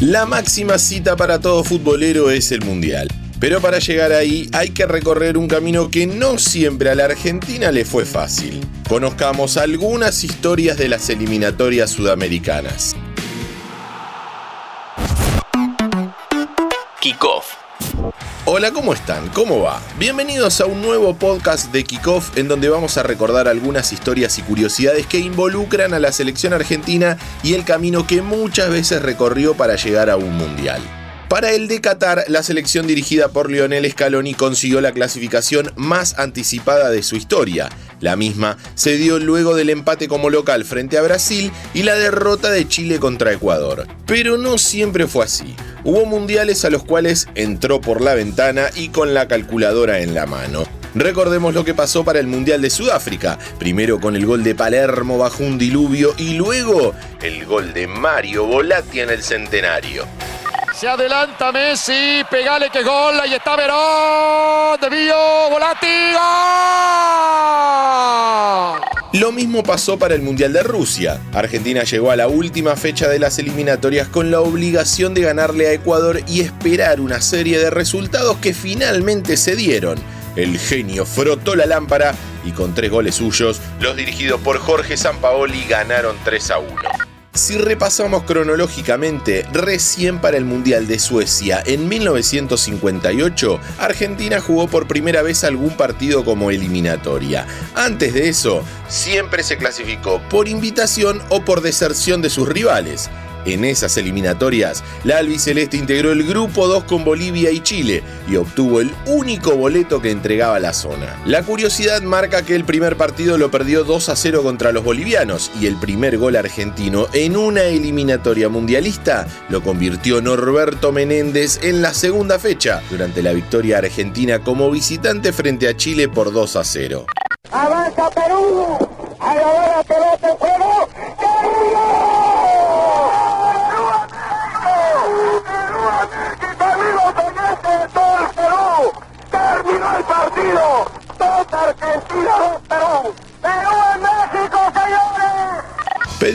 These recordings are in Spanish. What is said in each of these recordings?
La máxima cita para todo futbolero es el Mundial. Pero para llegar ahí hay que recorrer un camino que no siempre a la Argentina le fue fácil. Conozcamos algunas historias de las eliminatorias sudamericanas. Kickoff Hola, ¿cómo están? ¿Cómo va? Bienvenidos a un nuevo podcast de Kickoff en donde vamos a recordar algunas historias y curiosidades que involucran a la selección argentina y el camino que muchas veces recorrió para llegar a un mundial. Para el de Qatar, la selección dirigida por Lionel Scaloni consiguió la clasificación más anticipada de su historia. La misma se dio luego del empate como local frente a Brasil y la derrota de Chile contra Ecuador. Pero no siempre fue así. Hubo mundiales a los cuales entró por la ventana y con la calculadora en la mano. Recordemos lo que pasó para el Mundial de Sudáfrica, primero con el gol de Palermo bajo un diluvio y luego el gol de Mario Volati en el centenario. Se adelanta Messi, pegale que gol, ahí está Verón, de Villo, Volati, Lo mismo pasó para el Mundial de Rusia. Argentina llegó a la última fecha de las eliminatorias con la obligación de ganarle a Ecuador y esperar una serie de resultados que finalmente se dieron. El genio frotó la lámpara y con tres goles suyos, los dirigidos por Jorge Sampaoli ganaron 3 a 1. Si repasamos cronológicamente, recién para el Mundial de Suecia en 1958, Argentina jugó por primera vez algún partido como eliminatoria. Antes de eso, siempre se clasificó por invitación o por deserción de sus rivales. En esas eliminatorias, la albiceleste integró el grupo 2 con Bolivia y Chile y obtuvo el único boleto que entregaba la zona. La curiosidad marca que el primer partido lo perdió 2 a 0 contra los bolivianos y el primer gol argentino en una eliminatoria mundialista lo convirtió Norberto Menéndez en la segunda fecha durante la victoria argentina como visitante frente a Chile por 2 a 0. Avanza Perú, a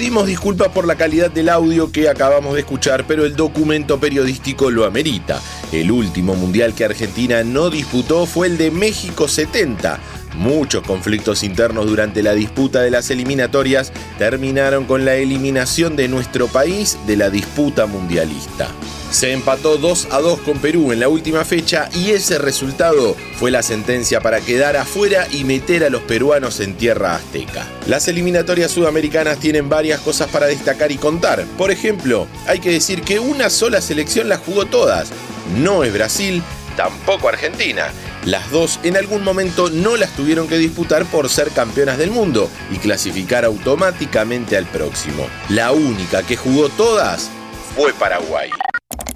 Pedimos disculpas por la calidad del audio que acabamos de escuchar, pero el documento periodístico lo amerita. El último mundial que Argentina no disputó fue el de México 70. Muchos conflictos internos durante la disputa de las eliminatorias terminaron con la eliminación de nuestro país de la disputa mundialista. Se empató 2 a 2 con Perú en la última fecha y ese resultado fue la sentencia para quedar afuera y meter a los peruanos en tierra azteca. Las eliminatorias sudamericanas tienen varias cosas para destacar y contar. Por ejemplo, hay que decir que una sola selección las jugó todas. No es Brasil, tampoco Argentina. Las dos en algún momento no las tuvieron que disputar por ser campeonas del mundo y clasificar automáticamente al próximo. La única que jugó todas fue Paraguay.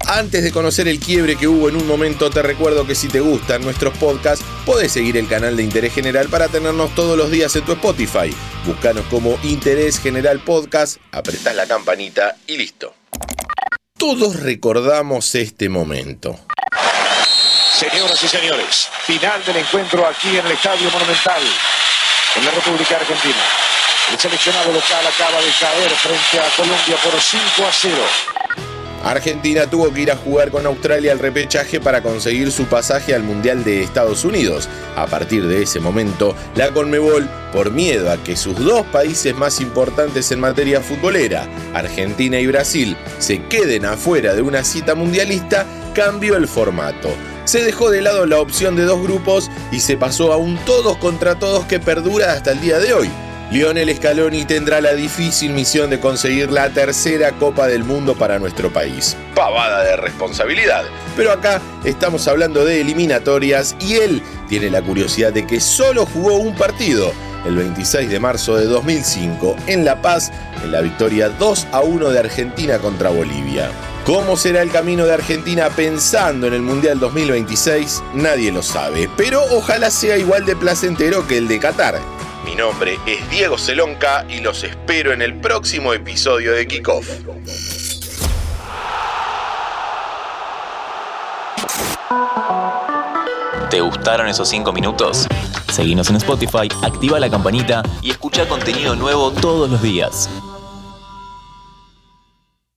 Antes de conocer el quiebre que hubo en un momento, te recuerdo que si te gustan nuestros podcasts, podés seguir el canal de Interés General para tenernos todos los días en tu Spotify. Búscanos como Interés General Podcast, apretás la campanita y listo. Todos recordamos este momento. Señoras y señores, final del encuentro aquí en el Estadio Monumental, en la República Argentina. El seleccionado local acaba de caer frente a Colombia por 5 a 0. Argentina tuvo que ir a jugar con Australia al repechaje para conseguir su pasaje al Mundial de Estados Unidos. A partir de ese momento, la Conmebol, por miedo a que sus dos países más importantes en materia futbolera, Argentina y Brasil, se queden afuera de una cita mundialista, cambió el formato. Se dejó de lado la opción de dos grupos y se pasó a un todos contra todos que perdura hasta el día de hoy Lionel Scaloni tendrá la difícil misión de conseguir la tercera Copa del Mundo para nuestro país. Pavada de responsabilidad. Pero acá estamos hablando de eliminatorias y él tiene la curiosidad de que solo jugó un partido, el 26 de marzo de 2005, en La Paz, en la victoria 2 a 1 de Argentina contra Bolivia. ¿Cómo será el camino de Argentina pensando en el Mundial 2026? Nadie lo sabe, pero ojalá sea igual de placentero que el de Qatar mi nombre es Diego Celonca y los espero en el próximo episodio de Kickoff. ¿Te gustaron esos 5 minutos? Seguinos en Spotify, activa la campanita y escucha contenido nuevo todos los días.